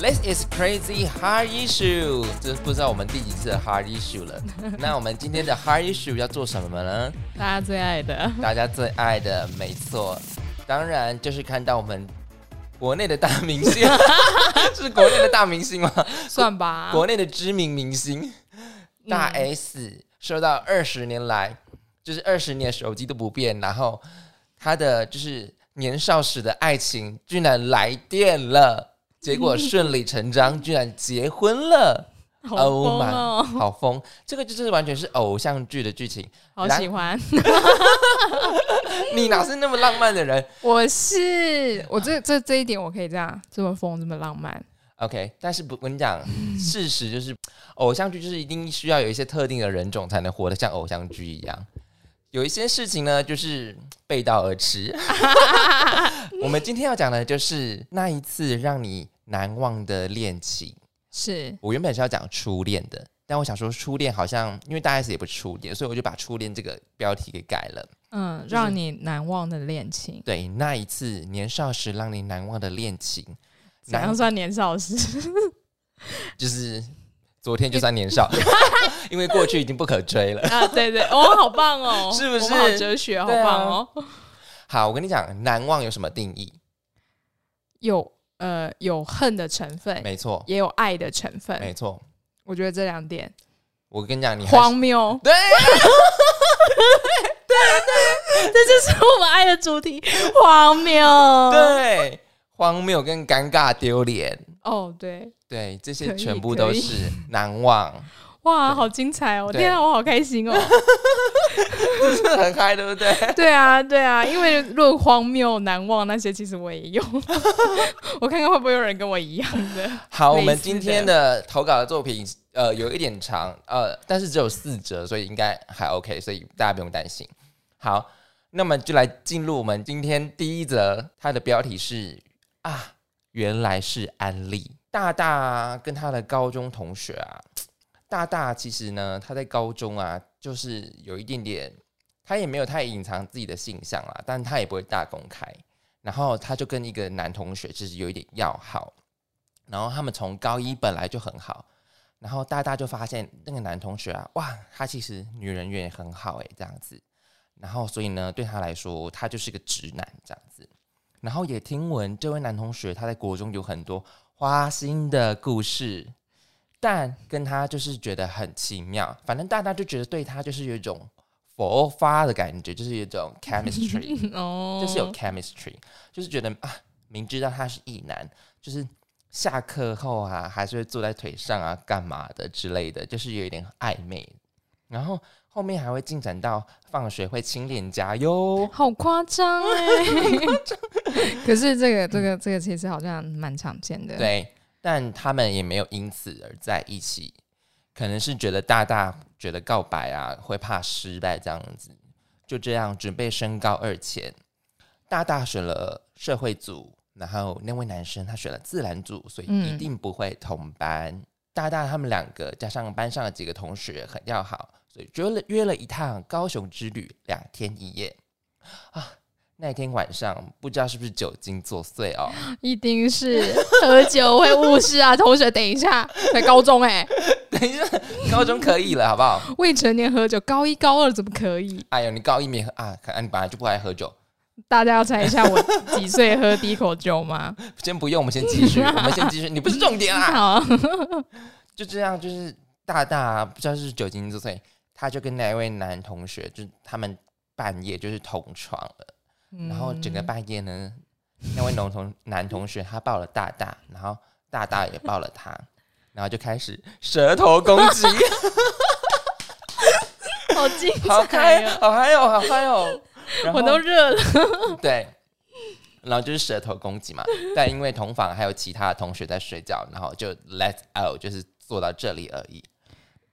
This is crazy hard issue，这不知道我们第几次的 hard issue 了。那我们今天的 hard issue 要做什么呢？大家最爱的，大家最爱的，没错，当然就是看到我们国内的大明星，是国内的大明星吗？算吧。国内的知名明星大 S，说到二十年来，就是二十年手机都不变，然后他的就是年少时的爱情居然来电了。结果顺理成章，居然结婚了！好疯哦，好疯！这个就是完全是偶像剧的剧情，好喜欢。你哪是那么浪漫的人？我是，我这这这一点我可以这样这么疯，这么浪漫。OK，但是不，我跟你讲，事实就是偶像剧就是一定需要有一些特定的人种才能活得像偶像剧一样。有一些事情呢，就是背道而驰。我们今天要讲的就是那一次让你难忘的恋情。是我原本是要讲初恋的，但我想说初恋好像因为大 S 也不是初恋，所以我就把初恋这个标题给改了。嗯，让你难忘的恋情。对，那一次年少时让你难忘的恋情，怎样算年少时？就是。昨天就算年少，因为过去已经不可追了啊！对对，哦，好棒哦，是不是？好哲学，好棒哦！好，我跟你讲，难忘有什么定义？有呃，有恨的成分，没错；也有爱的成分，没错。我觉得这两点，我跟你讲，你荒谬，对，对对，这就是我们爱的主题，荒谬，对，荒谬跟尴尬丢脸。哦，对对，这些全部都是 难忘。哇，好精彩哦！天啊，我好开心哦，是很嗨，对不对？对啊，对啊，因为论荒谬、难忘那些，其实我也有。我看看会不会有人跟我一样的。好，我们今天的投稿的作品，呃，有一点长，呃，但是只有四折，所以应该还 OK，所以大家不用担心。好，那么就来进入我们今天第一则，它的标题是啊。原来是安利大大跟他的高中同学啊，大大其实呢，他在高中啊，就是有一点点，他也没有太隐藏自己的性向啦，但他也不会大公开。然后他就跟一个男同学就是有一点要好，然后他们从高一本来就很好，然后大大就发现那个男同学啊，哇，他其实女人缘很好诶，这样子，然后所以呢，对他来说，他就是个直男这样子。然后也听闻这位男同学他在国中有很多花心的故事，但跟他就是觉得很奇妙。反正大家就觉得对他就是有一种佛发的感觉，就是有一种 chemistry，就是有 chemistry，就是觉得啊，明知道他是异男，就是下课后啊，还是会坐在腿上啊，干嘛的之类的，就是有一点暧昧。然后。后面还会进展到放学会亲脸颊哟，好夸张 哎！可是这个这个这个其实好像蛮常见的。对，但他们也没有因此而在一起，可能是觉得大大觉得告白啊会怕失败这样子。就这样准备升高二前，大大选了社会组，然后那位男生他选了自然组，所以一定不会同班。大大他们两个加上班上的几个同学很要好。所以约了约了一趟高雄之旅，两天一夜啊！那天晚上不知道是不是酒精作祟哦，一定是喝酒会误事啊！同学，等一下，在高中哎，等一下，高中可以了，好不好？未成年喝酒，高一高二怎么可以？哎呦，你高一没喝啊？看，你本来就不爱喝酒。大家要猜一下我几岁喝第一口酒吗？先不用，我们先继续，我们先继续。你不是重点啊！好，就这样，就是大大不知道是酒精作祟。他就跟那位男同学，就他们半夜就是同床了，然后整个半夜呢，那位男同男同学他抱了大大，然后大大也抱了他，然后就开始舌头攻击，好精彩，好嗨，好嗨哦，好嗨哦，我都热了。对，然后就是舌头攻击嘛，但因为同房还有其他的同学在睡觉，然后就 let out，就是做到这里而已。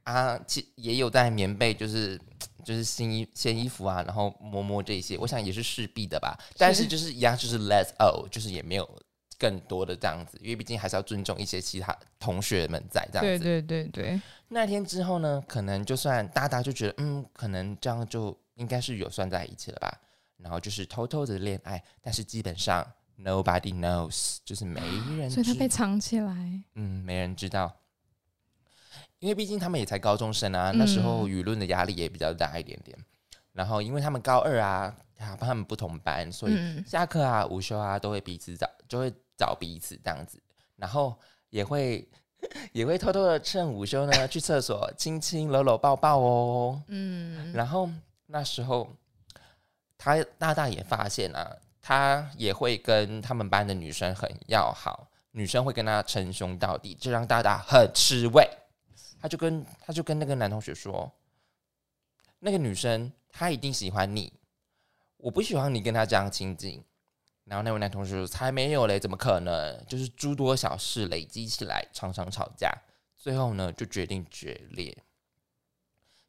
啊，其也有在棉被，就是就是新衣新衣服啊，然后摸摸这些，我想也是势必的吧。但是就是一样，就是 let's oh，就是也没有更多的这样子，因为毕竟还是要尊重一些其他同学们在这样子。对对对对。那天之后呢，可能就算大大就觉得，嗯，可能这样就应该是有算在一起了吧。然后就是偷偷的恋爱，但是基本上 nobody knows，就是没人所以他被藏起来。嗯，没人知道，因为毕竟他们也才高中生啊，那时候舆论的压力也比较大一点点。然后因为他们高二啊，啊，他们不同班，所以嗯，下课啊、午休啊都会彼此找，就会找彼此这样子，然后也会也会偷偷的趁午休呢去厕所亲亲、搂搂、抱抱哦。嗯，然后那时候他大大也发现啊，他也会跟他们班的女生很要好，女生会跟他称兄道弟，这让大大很吃味。他就跟他就跟那个男同学说，那个女生她一定喜欢你，我不喜欢你跟她这样亲近。然后那位男同学说：“才没有嘞，怎么可能？就是诸多小事累积起来，常常吵架，最后呢就决定决裂。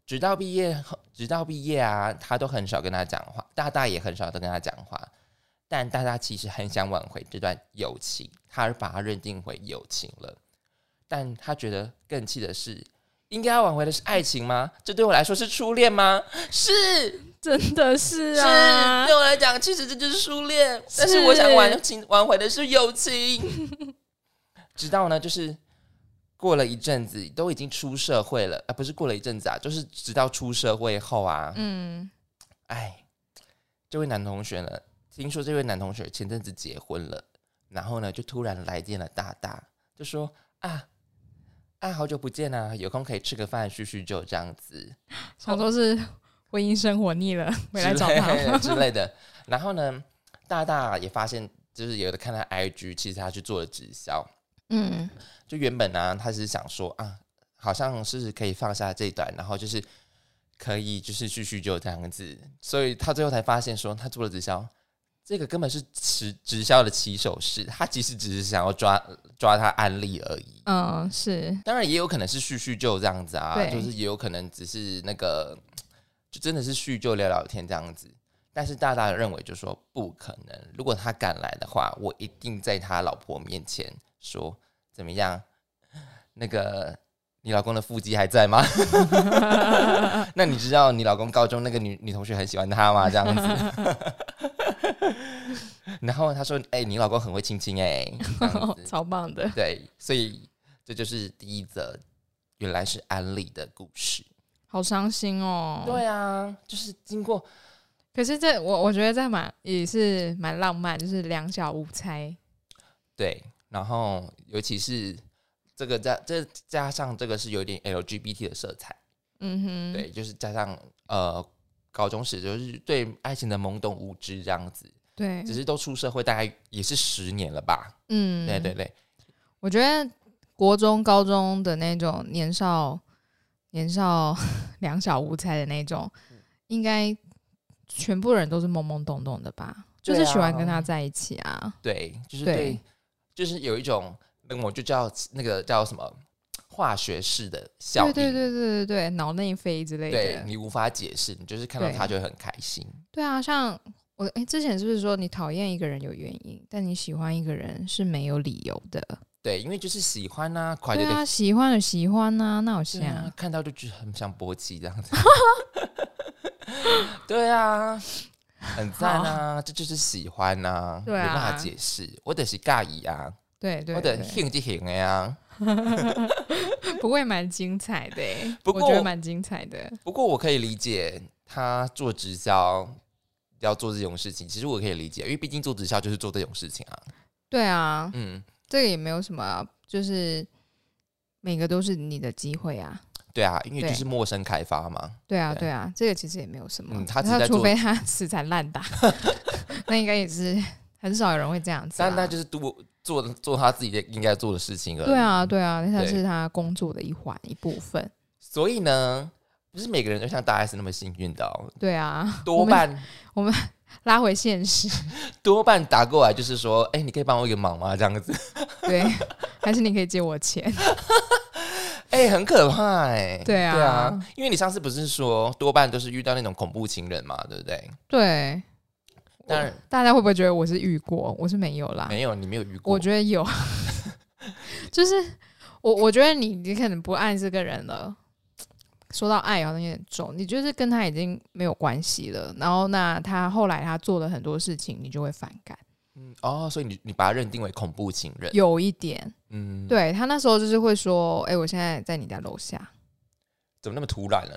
直到毕业，直到毕业啊，他都很少跟他讲话，大大也很少的跟他讲话。但大大其实很想挽回这段友情，他把它认定为友情了。但他觉得更气的是，应该要挽回的是爱情吗？这对我来说是初恋吗？是，真的是是。啊，对我来讲，其实这就是初恋，但是我想挽情挽回的是友情。直到呢，就是过了一阵子，都已经出社会了，啊，不是过了一阵子啊，就是直到出社会后啊，嗯，哎，这位男同学呢，听说这位男同学前阵子结婚了，然后呢，就突然来电了大大，就说啊啊，好久不见啊，有空可以吃个饭叙叙旧这样子。想说是婚姻生活腻了，回来找他之类的。然后呢，大大也发现，就是有的看他 IG，其实他去做了直销。嗯，就原本呢、他是想说啊，好像是可以放下这一段，然后就是可以就是叙叙旧这样子。所以他最后才发现说，他做了直销，这个根本是直直销的起手式。他其实只是想要抓抓他案例而已。嗯，是，当然也有可能是叙叙旧这样子啊，就是也有可能只是那个，就真的是叙旧聊聊天这样子。但是大大认为就说不可能，如果他敢来的话，我一定在他老婆面前说怎么样？那个你老公的腹肌还在吗？那你知道你老公高中那个女女同学很喜欢他吗？这样子。然后他说：“哎、你老公很会亲亲哎。超棒的。对，所以这就是第一则，原来是安利的故事。好伤心哦。对啊，就是经过可是这我我觉得这蛮也是蛮浪漫，就是两小无猜。对，然后尤其是这个加这加上这个是有点 LGBT 的色彩，嗯哼，对，就是加上呃高中时就是对爱情的懵懂无知这样子，对，只是都出社会大概也是十年了吧？嗯，对对对，我觉得国中、高中的那种年少、年少 两小无猜的那种，应该全部人都是懵懵懂懂的吧？就是喜欢跟他在一起啊。对，就是对。对，就是有一种那我就叫那个叫什么化学式的效应，对对对对对对，脑内啡之类的。对你无法解释，你就是看到他就很开心。对啊，像我哎、之前是不是说你讨厌一个人有原因，但你喜欢一个人是没有理由的？对，因为就是喜欢呐、快乐的对啊，喜欢有喜欢呐、那有对啊像，看到就觉得很想勃起这样子。对啊，很赞啊，这就是喜欢呐、对啊没办法解释，我的是尬意啊，对对我的对，兴就兴的呀。不会蛮精彩的欸，不过我觉得蛮精彩的。不过我可以理解他做直销要做这种事情，其实我可以理解，因为毕竟做直销就是做这种事情啊。对啊，嗯，这个也没有什么啊，就是每个都是你的机会啊。对啊，因为就是陌生开发嘛。对啊，对对啊，这个其实也没有什么。嗯他只在除非他 死缠烂打，那应该也是很少有人会这样子啦。但那就是做做做他自己的应该做的事情而已。对啊，对啊，那才是他工作的一环一部分。所以呢，不是每个人都像大 S 那么幸运的哦，对啊，多半我们 拉回现实，多半打过来就是说，哎、你可以帮我一个忙吗？这样子，对，还是你可以借我钱。哎、很可怕哎、对啊对啊，因为你上次不是说多半都是遇到那种恐怖情人嘛，对不对？对，当然大家会不会觉得我是遇过？我是没有啦。没有，你没有遇过。我觉得有，就是我我觉得你你可能不爱这个人了。说到爱好像有点重，你就是跟他已经没有关系了，然后那他后来他做了很多事情，你就会反感。嗯哦，所以你你把他认定为恐怖情人，有一点。嗯，，对他那时候就是会说：“哎、我现在在你家楼下。怎么那么突然呢？”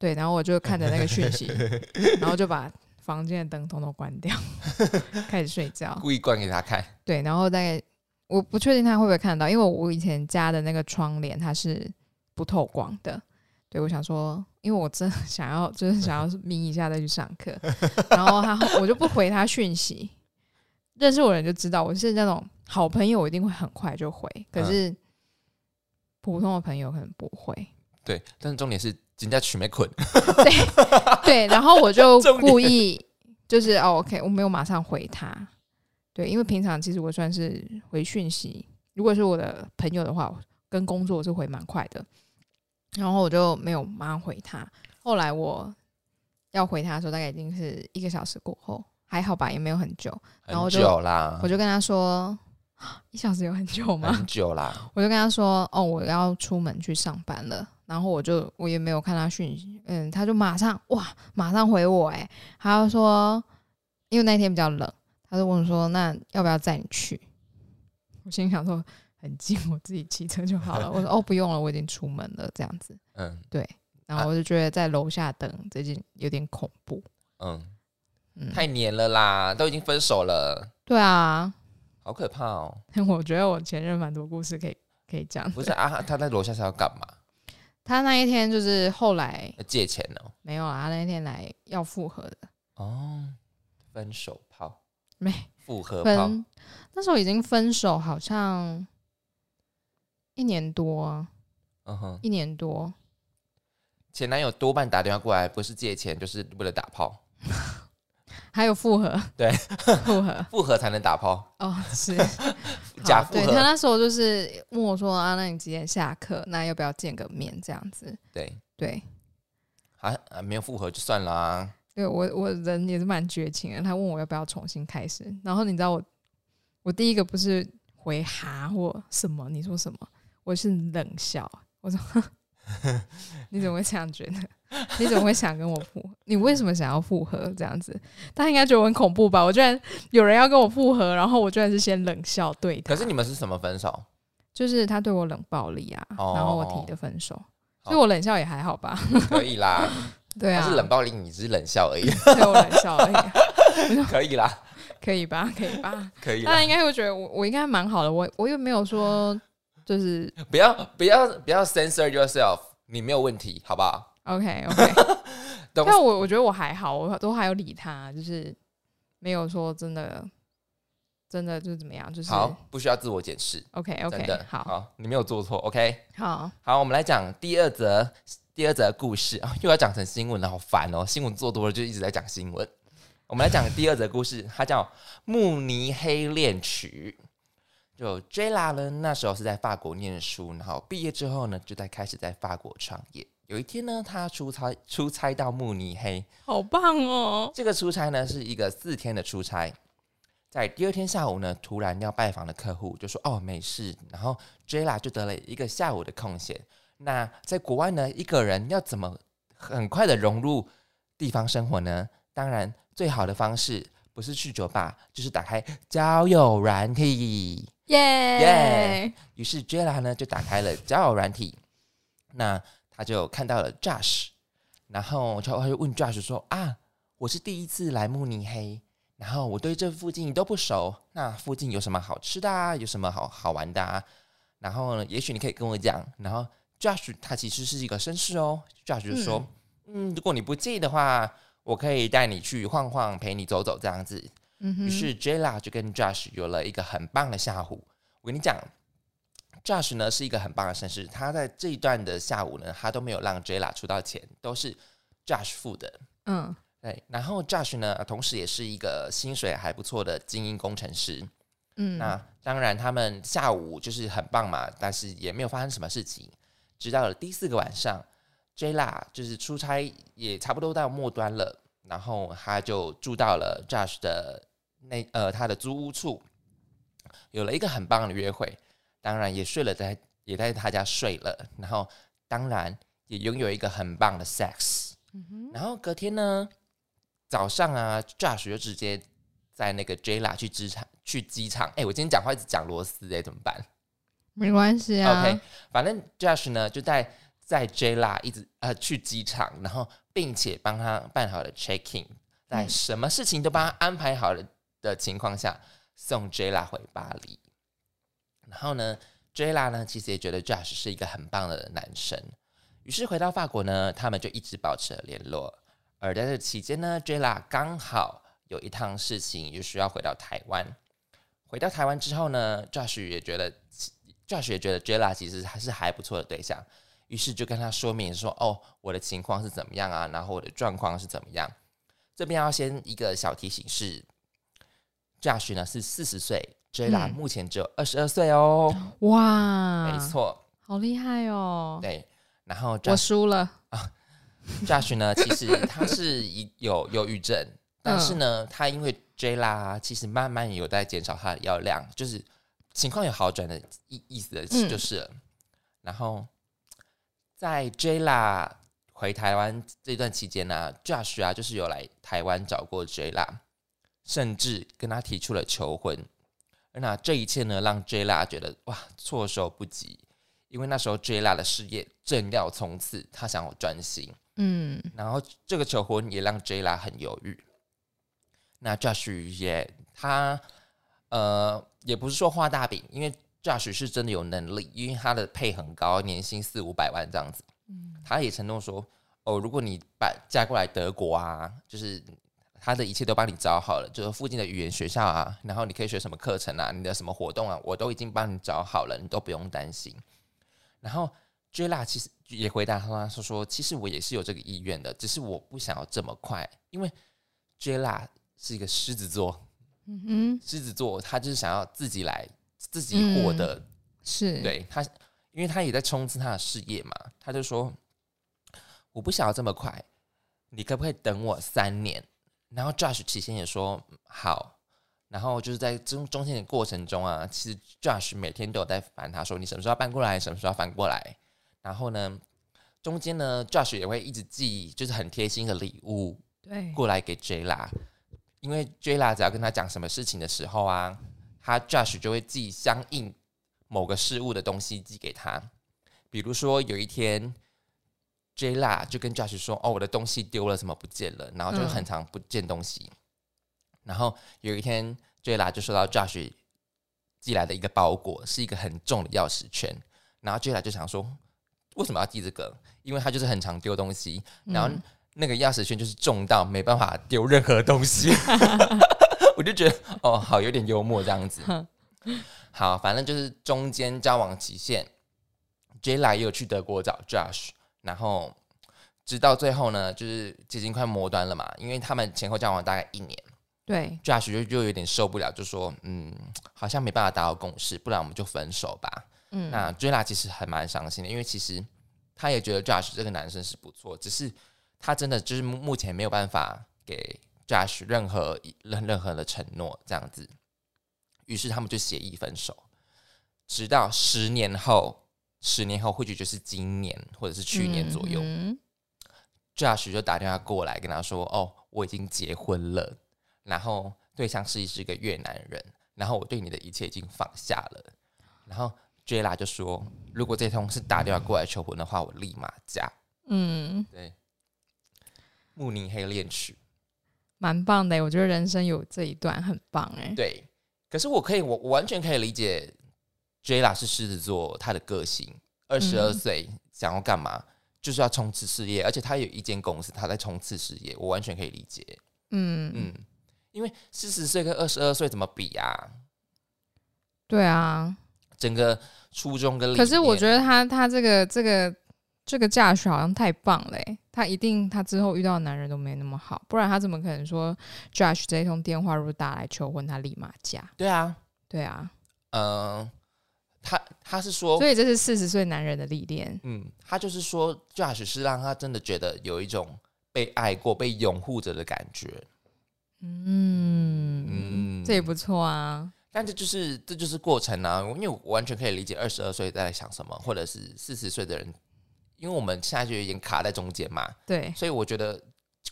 对，然后我就看着那个讯息，然后就把房间的灯通通关掉，开始睡觉。故意关给他看，对，然后大概我不确定他会不会看到，因为我以前家的那个窗帘它是不透光的。对，我想说，因为我真的想要，就是想要眯一下再去上课，然后他我就不回他讯息。认识我的人就知道我是那种好朋友，我一定会很快就回，可是普通的朋友可能不会。对，但是重点是人家取没捆，对对，然后我就 故意就是哦，OK，我没有马上回他。对，因为平常其实我算是回讯息，如果是我的朋友的话，跟工作我是回蛮快的，然后我就没有马上回他。后来我要回他的时候，大概已经是一个小时过后，还好吧，也没有很久。然后很就久啦我，就跟他说，一小时有很久吗？很久啦，我就跟他说：“哦，我要出门去上班了。”然后我就我也没有看他讯息，嗯，他就马上哇，马上回我、欸，他就说，因为那天比较冷，他就问我说：“那要不要载你去？” 我心想说很近，我自己骑车就好了。我说：“哦，不用了，我已经出门了。”这样子，嗯对然后我就觉得在楼下等最近有点恐怖。嗯，嗯，太黏了啦，都已经分手了，对啊，好可怕哦。我觉得我前任蛮多故事可以可以讲。不是啊，他在楼下是要干嘛？他那一天就是后来借钱哦。没有啊，他那一天来要复合的。哦，分手炮，没复合炮，分，那时候已经分手，好像一年多啊，嗯哼，一年多。前男友多半打电话过来，不是借钱，就是为了打炮，还有复合，对，复合 复合才能打炮，哦，是 假复合对他，那时候就是问我说啊，那你几点下课？那要不要见个面？这样子，对，对，啊啊，没有复合就算了啊，对我我人也是蛮绝情的。他问我要不要重新开始，然后你知道我我第一个不是回哈或什么，你说什么？我是冷笑，我说 你怎么会这样觉得？你怎么会想跟我复合？你为什么想要复合？这样子，他应该觉得我很恐怖吧？我居然有人要跟我复合，然后我居然是先冷笑对他。可是你们是什么分手？就是他对我冷暴力啊，哦然后我提的分手，好所以我冷笑也还好吧？可以啦，对啊，他是冷暴力，你只是冷笑而已，对我冷笑而已，可以啦，可以吧？可以吧？可以啦大家，应该会觉得我我应该蛮好的，我我又没有说就是不要不要不要 censor yourself，你没有问题，好不好？OK OK，但我我觉得我还好，我都还有理他，就是没有说真的真的就是怎么样，就是好，不需要自我检视，OK OK 的，好好，你没有做错，OK。好好，我们来讲第二则第二则故事啊、又要讲成新闻了，好烦哦！新闻做多了就一直在讲新闻。我们来讲第二则故事，它叫《慕尼黑恋曲》。就 Jella 呢，那时候是在法国念书，然后毕业之后呢，就在开始在法国创业。有一天呢，他出差出差到慕尼黑，好棒哦，这个出差呢是一个四天的出差，在第二天下午呢，突然要拜访的客户就说：“哦，没事。”然后 Jella 就得了一个下午的空闲。那在国外呢，一个人要怎么很快的融入地方生活呢？当然，最好的方式不是去酒吧，就是打开交友软体。耶耶于是 Jella 呢就打开了交友软体，那他就看到了 Josh，然后就他就问 Josh 说啊，我是第一次来慕尼黑，然后我对这附近都不熟，那附近有什么好吃的啊？有什么好好玩的啊？然后呢，也许你可以跟我讲。然后 Josh 他其实是一个绅士哦，Josh 就说，嗯如果你不介意的话，我可以带你去晃晃，陪你走走这样子。嗯，于是 Jella 就跟 Josh 有了一个很棒的下午。我跟你讲，Josh 呢是一个很棒的绅士，他在这一段的下午呢，他都没有让 Jella 出到钱，都是 Josh 付的。嗯对，然后 Josh 呢，同时也是一个薪水还不错的精英工程师。嗯，那当然，他们下午就是很棒嘛，但是也没有发生什么事情。直到了第四个晚上，Jella 就是出差也差不多到末端了，然后他就住到了 Josh 的那呃他的租屋处，有了一个很棒的约会，当然也睡了在也在他家睡了，然后当然也拥有一个很棒的 sex。然后隔天呢，早上啊，Josh 就直接在那个 Jla 去机场去机场，哎、我今天讲话一直讲螺丝，哎，怎么办？没关系啊。OK，反正 Josh 呢就在在 Jla 一直呃去机场，然后并且帮他办好了 check in，在嗯什么事情都帮他安排好了的情况下，送 Jla 回巴黎。然后呢，Jla 呢其实也觉得 Josh 是一个很棒的男生，于是回到法国呢，他们就一直保持了联络。而在这期间呢，Jla 刚好有一趟事情也需要回到台湾。回到台湾之后呢，Josh 也觉得 Josh 也觉得 Jella 其实还是还不错的对象，于是就跟他说明说：“哦，我的情况是怎么样啊？然后我的状况是怎么样？”这边要先一个小提醒是，Josh 呢是四十岁，Jella 嗯目前只有二十二岁哦，哇，没，错，好厉害哦！对。然后我 Josh 输了啊。Josh 呢，其实他是一有忧郁症，但是呢，他因为 Jella 其实慢慢有在减少他的药量，就是情况有好转的意意思的嗯就是了。然后在 Jella 回台湾这段期间呢、j o s h 啊，就是有来台湾找过 Jella，甚至跟他提出了求婚。那这一切呢，让 Jella 觉得哇措手不及，因为那时候 Jella 的事业正要冲刺，他想要专心。嗯然后这个求婚也让 Jla 很犹豫。那 Josh 也他呃也不是说画大饼，因为 Josh 是真的有能力，因为他的配很高，年薪四五百万这样子。他也承诺说，哦，如果你把嫁过来德国啊，就是他的一切都帮你找好了，就是附近的语言学校啊，然后你可以学什么课程啊，你的什么活动啊，我都已经帮你找好了，你都不用担心。然后 Jela 其实也回答他说说，其实我也是有这个意愿的，只是我不想要这么快，因为 Jela 是一个狮子座，嗯哼，狮子座他就是想要自己来，自己获得，是，，对他，因为他也在冲刺他的事业嘛，他就说我不想要这么快，你可不可以等我三年？然后 Josh 起先也说嗯好，然后就是在中中间的过程中啊，其实 Josh 每天都有在烦他说你什么时候要搬过来，什么时候要翻过来。然后呢，中间呢，Josh 也会一直寄就是很贴心的礼物对，过来给 Jla，因为 Jla 只要跟他讲什么事情的时候啊，他 Josh 就会寄相应某个事物的东西寄给他。比如说有一天，Jla 就跟 Josh 说：“哦，我的东西丢了，怎么不见了？”然后就嗯很常不见东西。然后有一天，Jla 就收到 Josh 寄来的一个包裹，是一个很重的钥匙圈。然后 Jla 就想说：“为什么要寄这个？因为他就是很常丢东西，然后嗯那个钥匙圈就是重到没办法丢任何东西，我就觉得哦，好有点幽默这样子。好，反正就是中间交往期限，Jla 也有去德国找 Josh，然后直到最后呢，就是接近快末端了嘛，因为他们前后交往大概一年对，，Josh 就就有点受不了，就说嗯，好像没办法达到共识，不然我们就分手吧。嗯，那 Jla 其实还蛮伤心的，因为其实他也觉得 Josh 这个男生是不错，只是他真的就是目目前没有办法给 Josh 任何一任任何的承诺这样子，于是他们就协议分手。直到十年后，十年后或许就是今年或者是去年左右、嗯 j o s h 就打电话过来跟他说：“哦，我已经结婚了，然后对象是是一个越南人，然后我对你的一切已经放下了。”然后 Jla 就说：“如果这通是打电话过来求婚的话，我立马嫁。嗯，”对，慕尼黑恋曲。蛮棒的，我觉得人生有这一段很棒哎。对，可是我可以，我我完全可以理解 Jla 是狮子座，他的个性，二十二嗯岁想要干嘛，就是要冲刺事业，而且他有一间公司，他在冲刺事业，我完全可以理解。嗯，嗯，因为四十岁跟二十二岁怎么比啊？对啊。整个初中跟可是我觉得，得他他这个这个这个嫁娶好像太棒嘞欸，他一定他之后遇到的男人都没那么好，不然他怎么可能说 Josh 这一通电话如果打来求婚，他立马嫁？对啊，对啊，嗯、他他是说所，以这是四十岁男人的历练。嗯，他就是说，Josh 是让他真的觉得有一种被爱过、被拥护着的感觉。嗯嗯这也不错啊。但这就是这就是过程啊，因为我完全可以理解二十二岁在想什么，或者是四十岁的人，因为我们现在就已经卡在中间嘛，对，所以我觉得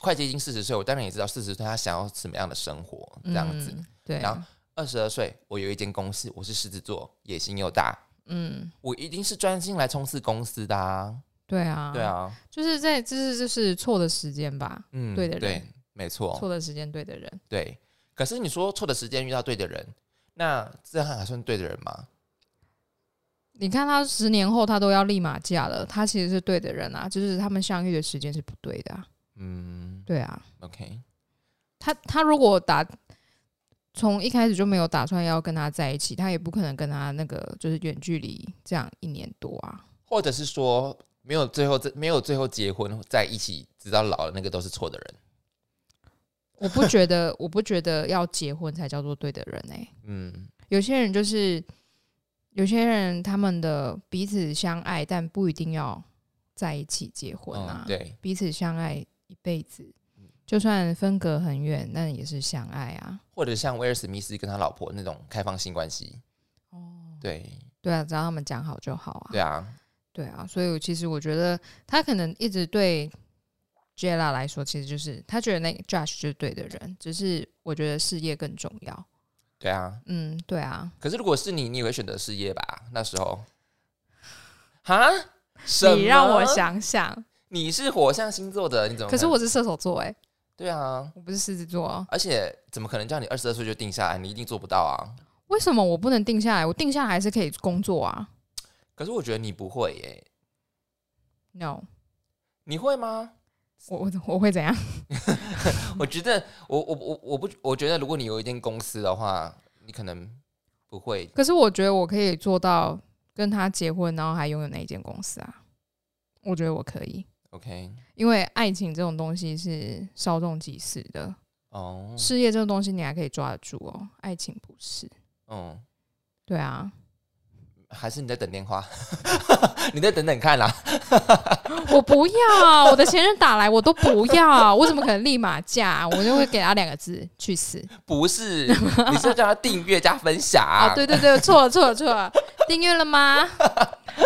快接近四十岁，我当然也知道四十岁他想要什么样的生活这样子。嗯对，然后二十二岁，我有一间公司，我是狮子座，野心又大，嗯，我一定是专心来冲刺公司的啊。对啊，对，啊，就是在这是就是错的时间吧，嗯，对的人对，没错，错的时间对的人，对。可是你说错的时间遇到对的人，那这样还算对的人吗？你看他十年后他都要立马嫁了，他其实是对的人啊，就是他们相遇的时间是不对的、啊，嗯对啊，，OK，他他如果打从一开始就没有打算要跟他在一起，他也不可能跟他那个就是远距离这样一年多啊。或者是说没有最后这没有最后结婚在一起，直到老了，那个都是错的人。我不觉得，我不觉得要结婚才叫做对的人哎、嗯，有些人就是有些人他们的彼此相爱，但不一定要在一起结婚啊。嗯，对，彼此相爱一辈子，就算分隔很远，那也是相爱啊。或者像威尔史密斯跟他老婆那种开放性关系。哦，对，对啊，只要他们讲好就好啊。对啊，对啊，所以我其实我觉得他可能一直对 Jella 来说，其实就是他觉得那个 Josh 就是对的人，只是我觉得事业更重要。对啊。嗯，对啊，可是如果是你，你也会选择事业吧？那时候，哈？什你让我，想想。你是火象星座的，你怎么？可是我是射手座，哎，对啊，我不是狮子座啊。而且怎么可能叫你二十二岁就定下来？你一定做不到啊！为什么我不能定下来？我定下来还是可以工作啊可是我觉得你不会耶，？No，你会吗？我我我会怎样？我觉得我我我我不我觉得如果你有一间公司的话，你可能不会。可是我觉得我可以做到跟他结婚，然后还拥有那一间公司啊。我觉得我可以，OK，因为爱情这种东西是稍纵即逝的，哦，事业这种东西你还可以抓得住哦，爱情不是。嗯，对啊，还是你在等电话？你再等等看啦。我不要，我的前任打来我都不要，我怎么可能立马嫁？我就会给他两个字：去死。不是，你是叫他订阅加分享。啊，对对对，错了错了错了，订阅了吗？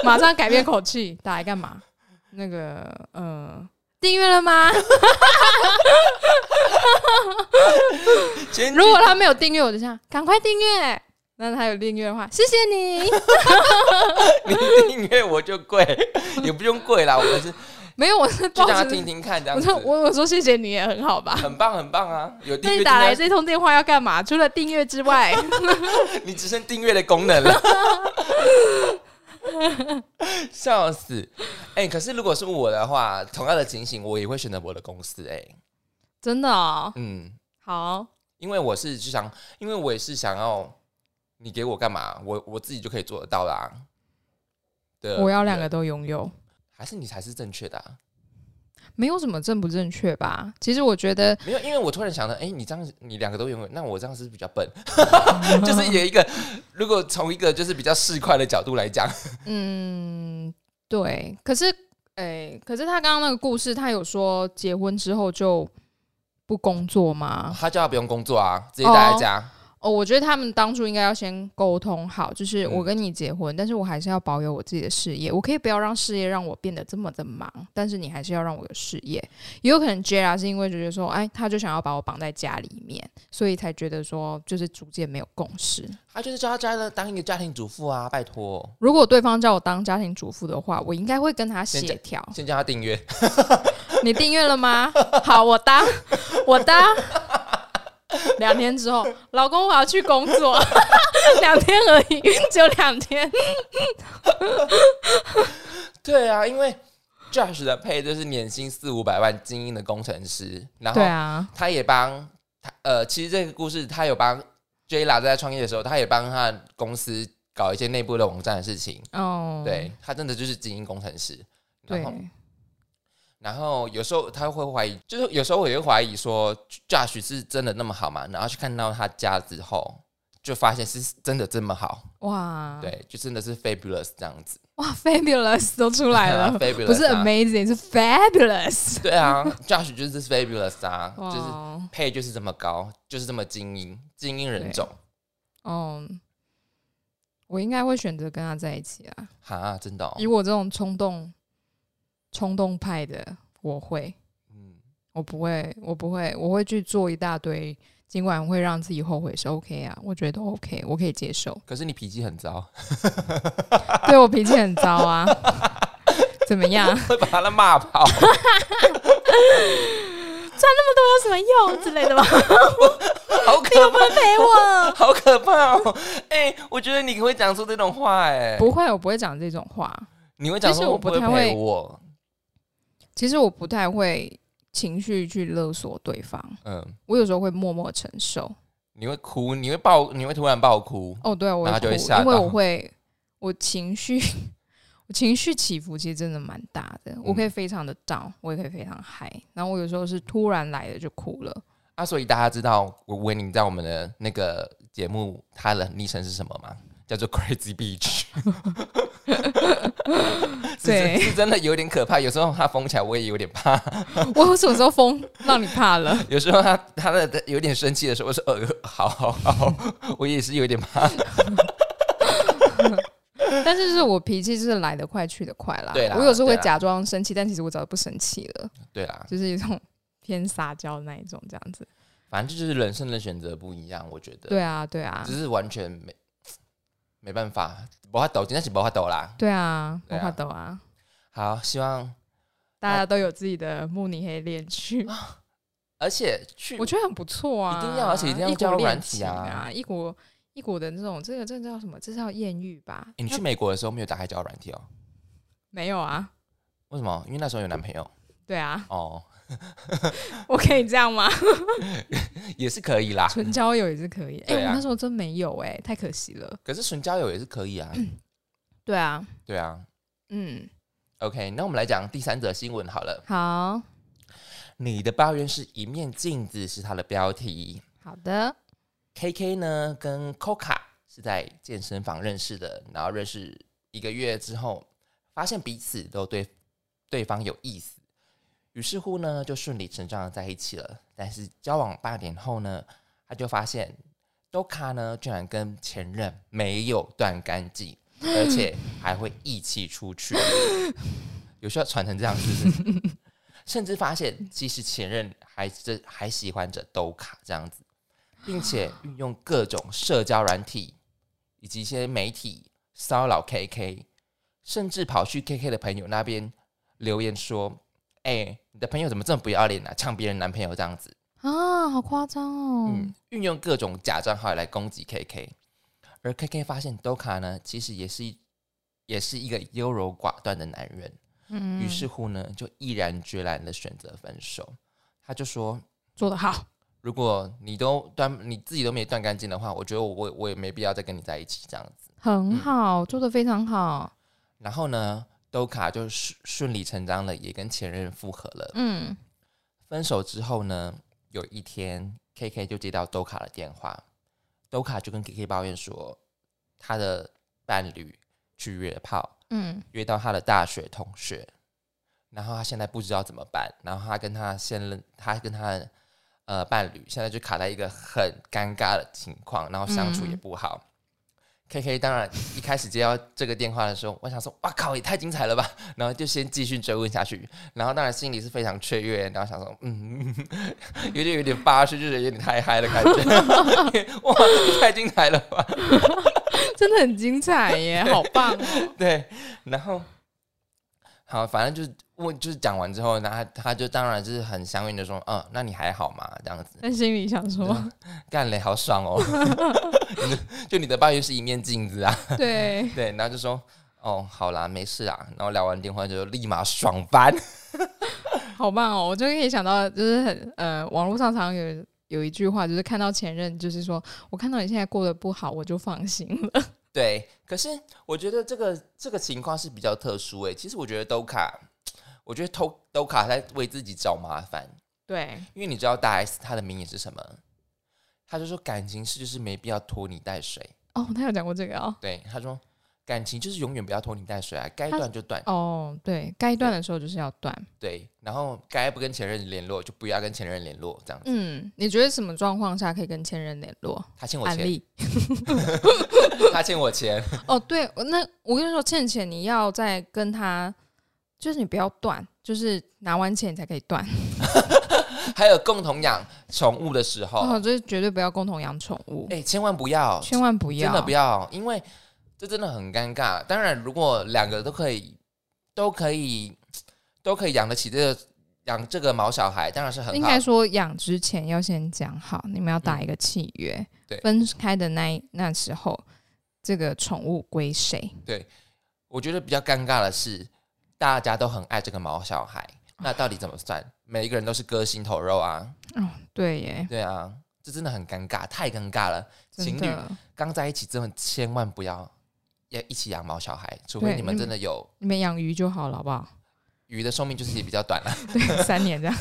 马上改变口气，打来干嘛？那个，呃，订阅了吗？先如果他没有订阅，我就这样，赶快订阅。那他有订阅的话，谢谢你。你订阅我就跪，也不用跪啦，我们是 没有，我是就抱着让他听听看这样子我说。我我说谢谢你也很好吧。很棒很棒啊！有订那阅你打来这通电话要干嘛？除了订阅之外，你只剩订阅的功能了，笑死！哎、可是如果是我的话，同样的情形，我也会选择我的公司、哎，真的哦，嗯，好，因为我是就想，因为我也是想要你给我干嘛，我我自己就可以做得到啦。对我要两个，都拥有。还是你才是正确的、啊？没有什么正不正确吧？其实我觉得，没有，因为我突然想到，哎、你这样你两个都拥有，那我这样是比较笨？就是有一个，如果从一个就是比较市侩的角度来讲，嗯，对。可是，诶、可是他刚刚那个故事，他有说结婚之后就不工作吗？他叫他不用工作啊，直接待在家。哦，我觉得他们当初应该要先沟通好，就是嗯我跟你结婚，但是我还是要保有我自己的事业，我可以不要让事业让我变得这么的忙，但是你还是要让我有事业。也有可能 Jera 是因为觉得说，哎，他就想要把我绑在家里面，所以才觉得说，就是逐渐没有共识。他就是叫他家的当一个家庭主妇啊，拜托，如果对方叫我当家庭主妇的话，我应该会跟他协调。先叫他订阅。你订阅了吗？好，我当，我当。两天之后，老公我要去工作，两天而已，只有两天。对啊，因为 Josh 的配就是年薪四五百万精英的工程师，然后对啊，他也帮他呃，其实这个故事他有帮 Jla 在创业的时候，他也帮他公司搞一些内部的网站的事情。哦，对他真的就是精英工程师。对然后，然后有时候他会怀疑，就是有时候我也会怀疑说，Josh 是真的那么好吗？然后去看到他家之后，就发现是真的这么好，哇，，对，就真的是 fabulous 这样子，哇，fabulous 都出来了 不是啊 amazing，是 fabulous。对啊，Josh 就是 fabulous 啊，就是配就是这么高，就是这么精英，精英人种哦，我应该会选择跟他在一起啊。哈，真的、哦以，我这种冲动、冲动派的，我会，嗯，我不会，我不会，我会去做一大堆，尽管会让自己后悔是 OK 啊，我觉得 OK，我可以接受。可是你脾气很糟，对我脾气很糟啊，怎么样？会把他骂跑。赚那么多有什么用之类的吗？好可怕，陪我？好可怕哦！哎、我觉得你会讲出这种话、哎，不会，我不会讲这种话。你会讲说我不太会我，其实我不太会情绪去勒索对方，嗯，我有时候会默默承受。你会哭，你会爆，你会突然爆哭，哦，对啊，我然后会因为我会，我情绪，我情绪起伏其实真的蛮大的。我嗯可以非常的 down，我也可以非常嗨，然后我有时候是突然来的就哭了。啊，所以大家知道我维宁在我们的那个节目，他的昵称是什么吗？叫做 Crazy Beach，是 对是真的有点可怕。有时候他疯起来，我也有点怕。我有什么时候疯让你怕了？有时候他他的有点生气的时候，我说呃，好好好，我也是有点怕。但是就是我脾气就是来得快去得快啦。对啦我有时候会假装生气，但其实我早就不生气了，对啦，就是一种偏撒娇的那一种这样子。反正就是人生的选择不一样，我觉得，对啊，对啊只，是完全没没办法，不法抖，真的是不法抖啦。对啊，无啊我怕抖啊。好，希望，大家都有自己的慕尼黑恋曲，而且去我觉得很不错啊。一定要而且一定要异交友软体啊啊，异国异国的那种，这个这个叫什么？这叫艳遇吧？诶你去美国的时候没有打开交友软体哦？没有啊？为什么？因为那时候有男朋友对啊，哦，我可以这样吗？也是可以啦。纯交友也是可以。哎、我那时候真没有哎、太可惜了。可是纯交友也是可以啊。对啊，对啊。嗯，OK，那我们来讲第三则新闻好了。好你的抱怨是一面镜子，是它的标题。好的，K K 呢跟 Coca 是在健身房认识的，然后认识一个月之后，发现彼此都对对方有意思，于是乎呢就顺理成章的在一起了。但是交往八年后呢，他就发现 Doka 呢居然跟前任没有断干净，而且还会一起出去，有需要传成这样是不是？甚至发现其实前任还是还喜欢着 Doka 这样子。并且运用各种社交软体以及一些媒体骚扰 KK，甚至跑去 KK 的朋友那边留言说：“哎、你的朋友怎么这么不要脸啊？抢别人男朋友这样子。啊，好夸张哦。嗯，运用各种假账号来攻击 KK。而 KK 发现 Doka 呢，其实也是一也是一个优柔寡断的男人，嗯，于是乎呢，就毅然决然的选择分手。他就说：“做得好。如果你都断你自己都没断干净的话，我觉得我我我也没必要再跟你在一起这样子。很好，做得非常好。然后呢，兜卡就顺顺理成章的也跟前任复合了。嗯，分手之后呢，有一天 K K 就接到都卡的电话，都卡就跟 K K 抱怨说，他的伴侣去约炮，嗯，约到他的大学同学，然后他现在不知道怎么办，然后他跟他现任，他跟他的呃伴侣现在就卡在一个很尴尬的情况，然后相处也不好。K K 当然一开始接到这个电话的时候，我想说，哇靠，也太精彩了吧！然后就先继续追问下去，然后当然心里是非常雀跃，然后想说，嗯，有点有点发誓，就是有点太嗨的感觉，哇，也太精彩了吧！真的很精彩耶，好棒哦。对，然后好，反正就是问，就是讲完之后，那他他就当然就是很相应的说，嗯，那你还好吗？这样子，但心里想说，干嘞，好爽哦！就你的抱怨是一面镜子啊，对，对，然后就说，哦，好啦，没事啊，然后聊完电话就立马爽翻，好棒哦！我就可以想到，就是很呃，网络上常常有有一句话，就是看到前任，就是说我看到你现在过得不好，我就放心了。对，可是我觉得这个这个情况是比较特殊诶、其实我觉得都卡，我觉得偷都卡在为自己找麻烦，对，因为你知道大 S 她的名言是什么？他就说感情是就是没必要拖泥带水。哦，他有讲过这个哦。对，他说感情就是永远不要拖泥带水啊，该断就断。哦，对，该断的时候就是要断。对，然后该不跟前任联络就不要跟前任联络，这样子。嗯，你觉得什么状况下可以跟前任联络？他欠我钱，他欠我钱。哦，对，那我跟你说，欠钱你要再跟他，就是你不要断，就是拿完钱你才可以断。还有共同养宠物的时候，哦，这绝对不要共同养宠物，哎、千万不要，千万不要，真的不要，因为这真的很尴尬。当然，如果两个都可以，都可以，都可以养得起这个养这个毛小孩，当然是很好应该。说养之前要先讲好，你们要打一个契约，嗯对分开的那一那时候，这个宠物归谁？对我觉得比较尴尬的是，大家都很爱这个毛小孩，那到底怎么算？每一个人都是割心头肉啊，哦，对耶，对啊，这真的很尴尬，太尴尬了。真情侣，刚在一起，真的千万不要要一起养毛小孩，除非你们真的有你们养鱼就好了，好不好？鱼的寿命就是也比较短了。对，三年这样，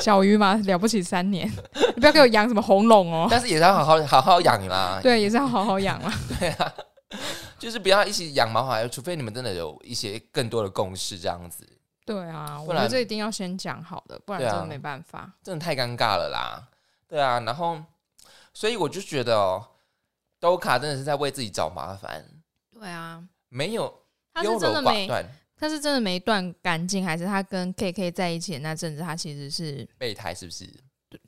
小鱼嘛，了不起三年，你不要给我养什么红龙哦。但是也是要好好好好养啦。对，也是要好好养啦。对啊，就是不要一起养毛孩，除非你们真的有一些更多的共识，这样子对啊，我觉得这一定要先讲好的，不然真的没办法。真的太尴尬了啦。对啊，然后所以我就觉得哦，兜卡真的是在为自己找麻烦，对啊，没有他是优柔真的没，寡断，他是真的没断干净，还是他跟 K K 在一起的那阵子，他其实是备胎是不是？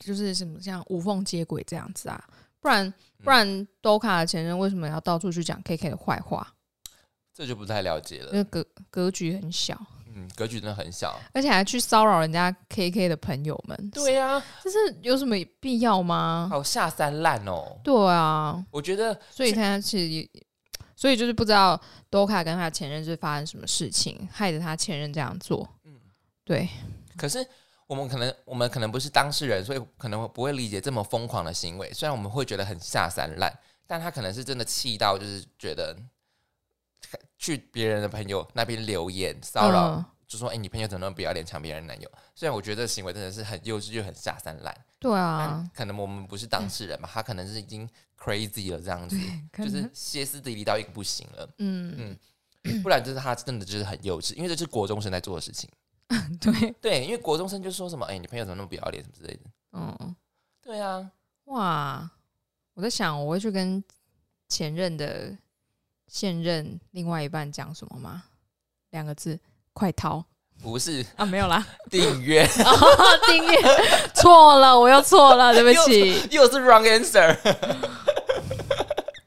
就是什么像无缝接轨这样子啊？不然嗯不然，兜卡的前任为什么要到处去讲 K K 的坏话？这就不太了解了。因为格格局很小，嗯，格局真的很小。而且还去骚扰人家 K K 的朋友们，对啊，这是有什么必要吗？好下三滥哦。对啊，我觉得所以他其实也，所以就是不知道多卡跟他前任是发生什么事情，害得他前任这样做。嗯对，可是我们可能我们可能不是当事人，所以可能不会理解这么疯狂的行为。虽然我们会觉得很下三滥，但他可能是真的气到，就是觉得去别人的朋友那边留言骚扰，嗯就说：“哎、你朋友怎么那么不要脸，抢别人男友？”虽然我觉得这行为真的是很幼稚，又很下三滥，对啊，可能我们不是当事人嘛，他可能是已经 crazy 了这样子，就是歇斯底里到一个不行了。嗯嗯，不然就是他真的就是很幼稚，因为这是国中生在做的事情。对，对，因为国中生就说什么：“哎、你朋友怎么那么不要脸，什么之类的。”嗯，对啊，哇，我在想我会去跟前任的现任另外一半讲什么吗？两个字，快逃不是啊！没有啦，订阅，订阅错了，我又错了，对不起。又是 wrong answer。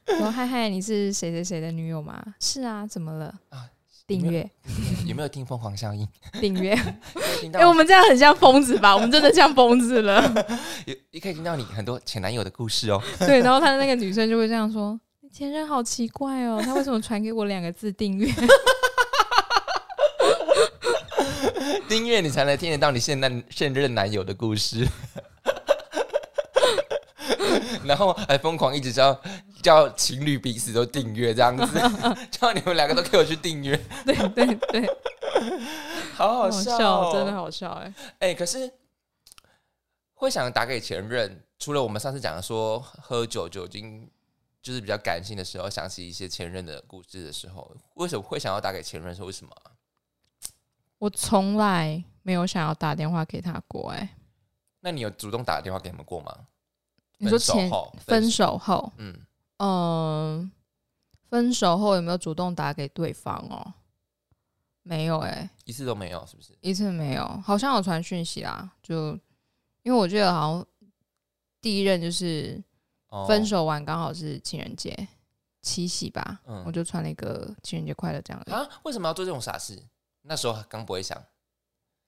我说嗨嗨，你是谁谁谁的女友吗？是啊，怎么了啊？订阅有没有听疯狂效应？订阅，哎、到我们这样很像疯子吧？我们真的像疯子了。有，你可以听到你很多前男友的故事哦。对，然后他的那个女生就会这样说：“你前任好奇怪哦，他为什么传给我两个字订阅？订阅你才能听得到你现任现任男友的故事，然后还疯狂一直叫叫情侣彼此都订阅这样子，叫你们两个都给我去订阅，对对对，好 好好笑、哦，真的。好笑哎、哎、可是会想打给前任，除了我们上次讲的说喝酒酒精就是比较感性的时候，想起一些前任的故事的时候，为什么会想要打给前任？是为什么啊？我从来没有想要打电话给他过哎、那你有主动打电话给他们过吗？你说前分手后分手后，嗯，嗯、分手后有没有主动打给对方哦？没有哎、一次都没有，是不是？一次没有，好像有传讯息啦，就因为我记得好像第一任就是哦分手完刚好是情人节、七夕吧，嗯我就传了一个情人节快乐这样的，啊？为什么要做这种傻事？那时候刚不会想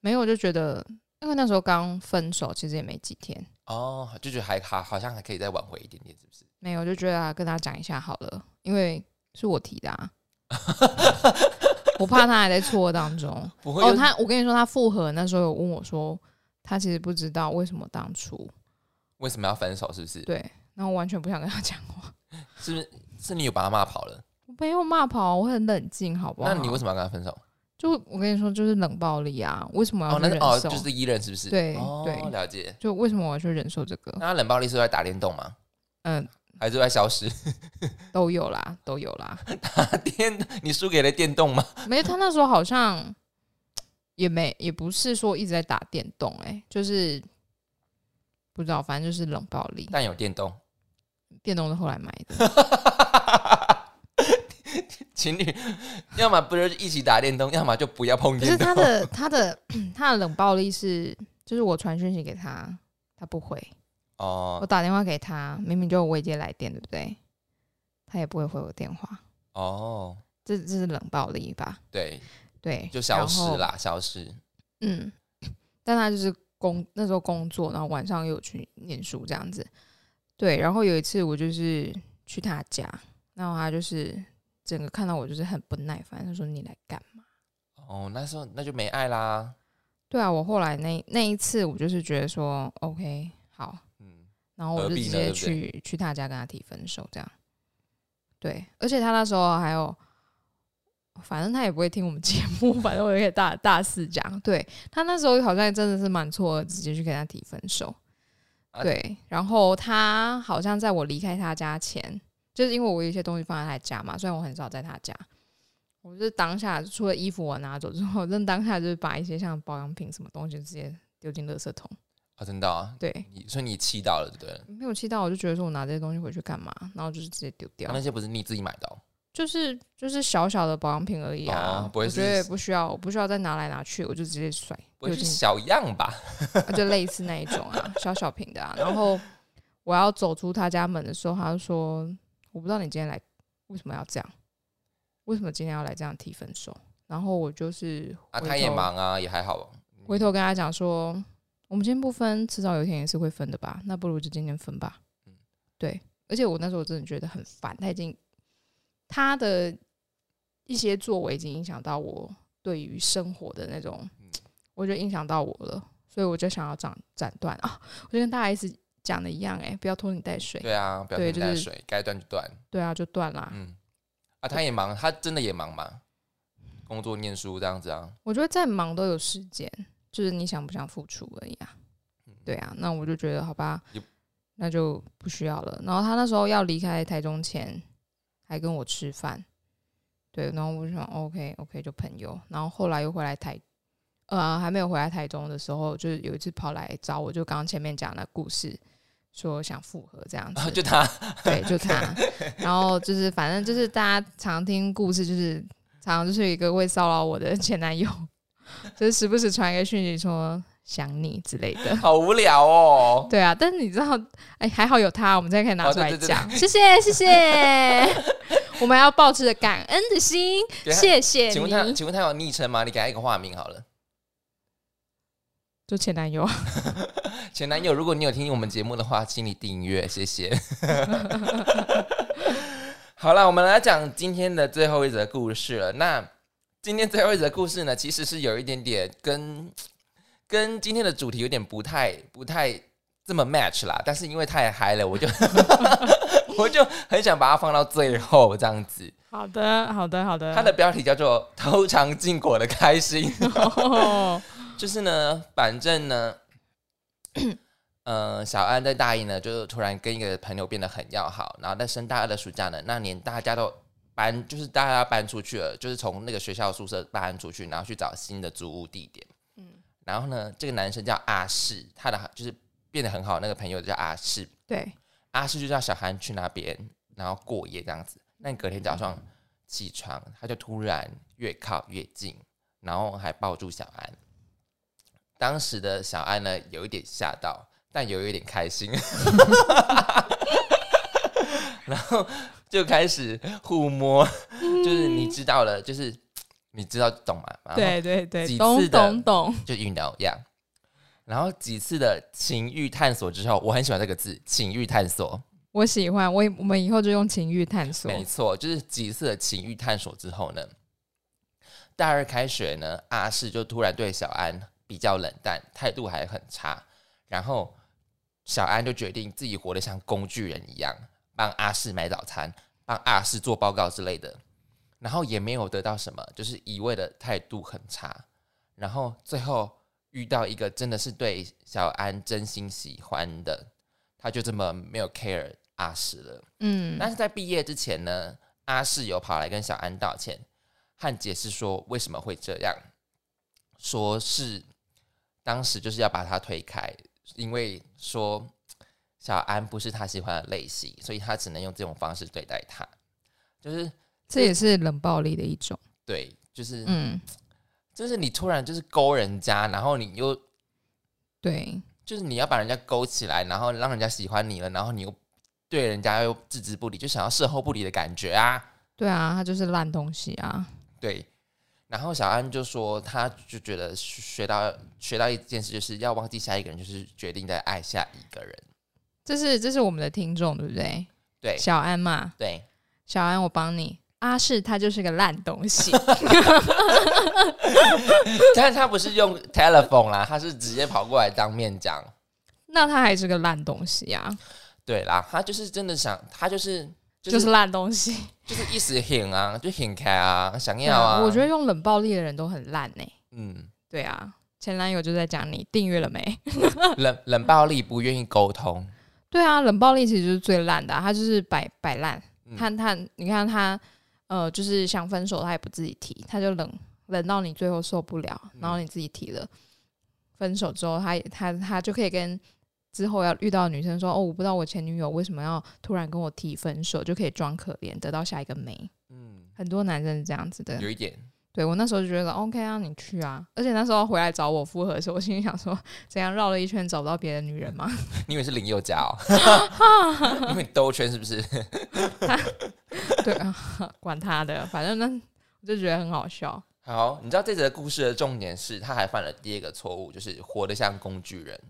没有我就觉得，因为那时候刚分手，其实也没几天，哦，就觉得还好，好像还可以再挽回一点点，是不是？没有就觉得、啊、跟他讲一下好了，因为是我提的啊。我怕他还在错愕当中。哦，不会哦他，我跟你说，他复合那时候有问我说，他其实不知道为什么当初为什么要分手？是不是？对，然后我完全不想跟他讲话，是不是？是你有把他骂跑了？我没有骂跑，我很冷静，好不好？那你为什么要跟他分手？就我跟你说，就是冷暴力啊！为什么要哦，那去忍受？哦就是第一任是不是？对哦对了解。就为什么我要去忍受这个？那他冷暴力是在打电动吗？嗯，还是在消失？都有啦，都有啦。打电，你输给了电动吗？没，他那时候好像 也没，也不是说一直在打电动、欸，就是不知道，反正就是冷暴力。但有电动。电动是后来买的，情侣要么不是一起打电动，要么就不要碰可是电动。他的他的 他的冷暴力是，就是我传讯息给他，他不回；我哦打电话给他，明明就有未接来电，对不对？他也不会回我电话，哦，这这是冷暴力吧？对，对，就消失。啦，消失。嗯，但他就是工那时候工作，然后晚上又有去念书这样子。对，然后有一次我就是去他家，然后他就是整个看到我就是很不耐烦，他说你来干嘛？哦，那时候那就没爱啦。对啊，我后来那那一次我就是觉得说 OK 然后我就直接去去他家跟他提分手这样。对，而且他那时候还有，反正他也不会听我们节目，反正我也可以大大肆讲。对他那时候好像真的是蛮错的，直接去跟他提分手。啊对，然后他好像在我离开他家前，就是因为我有一些东西放在他家嘛，虽然我很少在他家，我就是当下除了衣服我拿走之后，真的当下就是把一些像保养品什么东西直接丢进垃圾桶。啊，真的啊，对，你所以你气到了，对不对？没有气到，我就觉得说我拿这些东西回去干嘛？然后就是直接丢掉啊。那些不是你自己买的、哦，就是就是小小的保养品而已啊，哦不会是我觉得也不需要，我不需要再拿来拿去，我就直接甩不会丢进，是小样吧？就类似那一种啊，小小瓶的啊。然后我要走出他家门的时候，他就说：“我不知道你今天来为什么要这样，为什么今天要来这样提分手？”然后我就是啊，回他也头，忙啊，也还好。回头跟他讲说：“我们今天不分，迟早有一天也是会分的吧？那不如就今天分吧。”嗯对，而且我那时候真的觉得很烦，他已经他的一些作为已经影响到我对于生活的那种，嗯我觉得影响到我了，所以我就想要斩斩断啊！我就跟大 S 讲的一样、欸，哎，不要拖泥带水，对啊，不要拖泥带水，该断就断。对啊，就断啦。嗯，啊，他也忙，他真的也忙嘛，工作、念书这样子啊。我觉得再忙都有时间，就是你想不想付出而已啊。嗯对啊，那我就觉得好吧，那就不需要了。然后他那时候要离开台中前，还跟我吃饭，对，然后我就想 OK OK 就朋友。然后后来又回来台，呃，还没有回来台中的时候，就是有一次跑来找我，就刚刚前面讲的故事，说想复合这样子，啊，就他，对，就他。然后就是反正就是大家常听故事，就是常常就是有一个会骚扰我的前男友，就是时不时传一个讯息说想你之类的。好无聊哦。对啊，但是你知道，哎，还好有他，我们才可以拿出来讲。谢谢，谢谢。我们要保持着感恩的心，谢谢请问他，请问他有昵称吗？你给他一个化名好了。就前男友，前男友，如果你有听我们节目的话，请你订阅，谢谢。好了，我们来讲今天的最后一则故事了。那今天最后一则故事呢，其实是有一点点跟跟今天的主题有点不太不太这么 match 啦。但是因为太嗨了，我就 我就很想把它放到最后这样子。好的，好的，好的。它的标题叫做“偷尝禁果的开心”。哦就是呢，反正呢，呃，小安在大一呢，就突然跟一个朋友变得很要好，然后在升大二的暑假呢，那年大家都搬，就是大家搬出去了，就是从那个学校宿舍搬出去，然后去找新的租屋地点。嗯然后呢，这个男生叫阿世，他的就是变得很好那个朋友叫阿世，对，阿世就叫小韩去那边，然后过夜这样子。那隔天早上起床，他就突然越靠越近，然后还抱住小安。当时的小安呢，有一点吓到，但有一点开心，然后就开始互摸，就是你知道了，就是你知道懂吗？对对对几，懂次的懂懂。就晕倒一样。然后几次的情欲探索之后，我很喜欢这个字“情欲探索”。我喜欢，我我们以后就用情欲探索。没错，就是几次的情欲探索之后呢，大二开学呢，阿世就突然对小安比较冷淡，态度还很差。然后小安就决定自己活得像工具人一样，帮阿四买早餐，帮阿四做报告之类的。然后也没有得到什么，就是一味的态度很差。然后最后遇到一个真的是对小安真心喜欢的，他就这么没有 care 阿四了。嗯，但是在毕业之前呢，阿四有跑来跟小安道歉和解释说为什么会这样，说是当时就是要把他推开，因为说小安不是他喜欢的类型，所以他只能用这种方式对待他，就是这也是冷暴力的一种。对，就是、嗯，就是你突然就是勾人家，然后你又对，就是你要把人家勾起来，然后让人家喜欢你了，然后你又对人家又置之不理，就想要事后不理的感觉啊。对啊，他就是烂东西啊。对，然后小安就说，他就觉得学到学到一件事，就是要忘记下一个人，就是决定再爱下一个人。这是这是我们的听众，对不对？对小安嘛，对，小安，我帮你。阿是他就是个烂东西，但是他不是用 telephone 啦，他是直接跑过来当面讲。那他还是个烂东西啊。对啦，他就是真的想，他就是就是烂东西，就是一时很啊，就很开啊，想要啊。我觉得用冷暴力的人都很烂呢。嗯，对啊，前男友就在讲你订阅了没？冷冷暴力不愿意沟通。对啊，冷暴力其实就是最烂的，他就是摆摆烂。他他，你看他。呃，就是想分手，他也不自己提，他就冷冷到你最后受不了，然后你自己提了分手之后，他他他就可以跟之后要遇到女生说：“哦，我不知道我前女友为什么要突然跟我提分手，就可以装可怜，得到下一个美。”嗯，很多男生是这样子的，有一点。对我那时候就觉得 OK 啊，你去啊！而且那时候回来找我复合的时候，我心里想说：怎样绕了一圈找不到别的女人吗？你以为是林宥嘉哦？因为兜圈是不是？对啊，管他的，反正那，我就觉得很好笑。好，你知道这则故事的重点是他还犯了第二个错误，就是活得像工具人。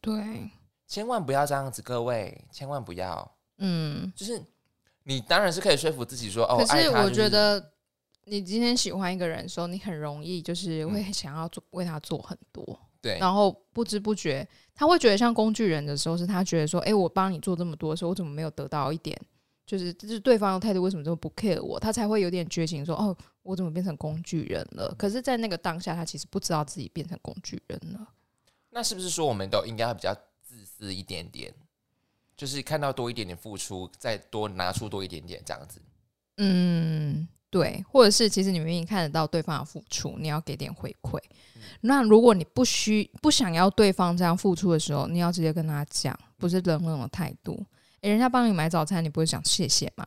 对，千万不要这样子，各位，千万不要。嗯，就是你当然是可以说服自己说哦，可是我觉得。你今天喜欢一个人的时候，你很容易就是会想要做为他做很多，对，然后不知不觉他会觉得像工具人的时候，是他觉得说，哎，我帮你做这么多的时候，我怎么没有得到一点？就是就是对方的态度为什么这么不 care 我？他才会有点觉醒，说，哦，我怎么变成工具人了？可是，在那个当下，他其实不知道自己变成工具人了。那是不是说，我们都应该会比较自私一点点？就是看到多一点点付出，再多拿出多一点点这样子？嗯。对，或者是其实你明明看得到对方的付出，你要给点回馈。那如果你不需不想要对方这样付出的时候，你要直接跟他讲，不是冷冷的态度。诶，人家帮你买早餐，你不会讲谢谢吗？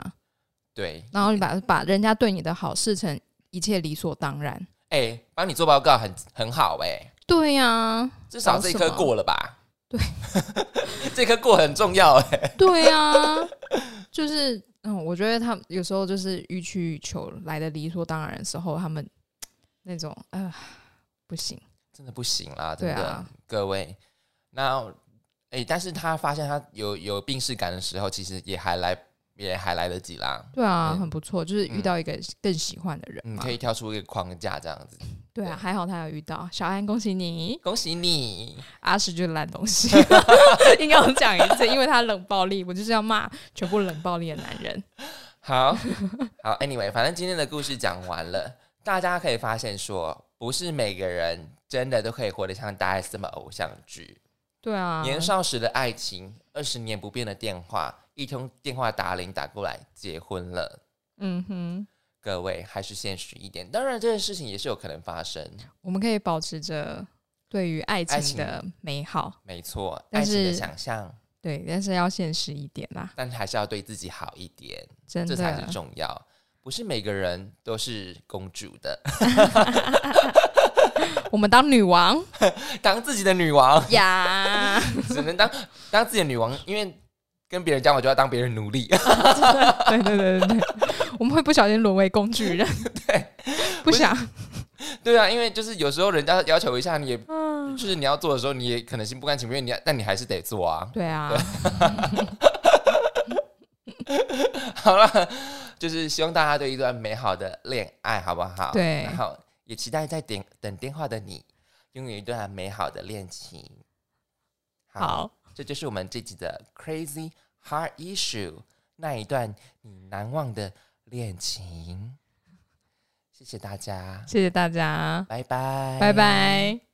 对。然后你把把人家对你的好视成一切理所当然。哎，帮你做报告很很好哎。对呀，至少这一科过了吧？对，这科过很重要哎。对呀，就是。嗯，我觉得他有时候就是欲去欲求来的理所当然的时候，他们那种啊不行，真的不行啦，真的各位。那哎，但是他发现他有有病逝感的时候，其实也还来也还来得及啦。对啊，很不错，就是遇到一个更喜欢的人，可以跳出一个框架这样子。对啊，还好他有遇到小安，恭喜你，恭喜你。阿石就是烂东西，应该我讲一次，因为他冷暴力，我就是要骂全部冷暴力的男人。好 好，Anyway，反正今天的故事讲完了，大家可以发现说，不是每个人真的都可以活得像大 S 这么偶像剧。对啊，年少时的爱情，二十年不变的电话，一通电话打铃打过来，结婚了。嗯哼。各位还是现实一点，当然这件事情也是有可能发生。我们可以保持着对于爱情的美好，没错，爱情的想象。对，但是要现实一点啦。但还是要对自己好一点，真的，这才是重要。不是每个人都是公主的。我们当女王，当自己的女王呀，只能当当自己的女王，因为。跟别人讲，我就要当别人奴隶。对对对对对，我们会不小心沦为工具人。对，不想。对啊，因为就是有时候人家要求一下，你也就是你要做的时候，你也可能心不甘情不愿，你但你还是得做啊。对啊。好了，就是希望大家对一段美好的恋爱，好不好？对。然后也期待在点等电话的你，拥有一段美好的恋情。好。这就是我们这集的 Crazy Heart Issue 那一段你难忘的恋情。谢谢大家，谢谢大家，拜拜，拜拜。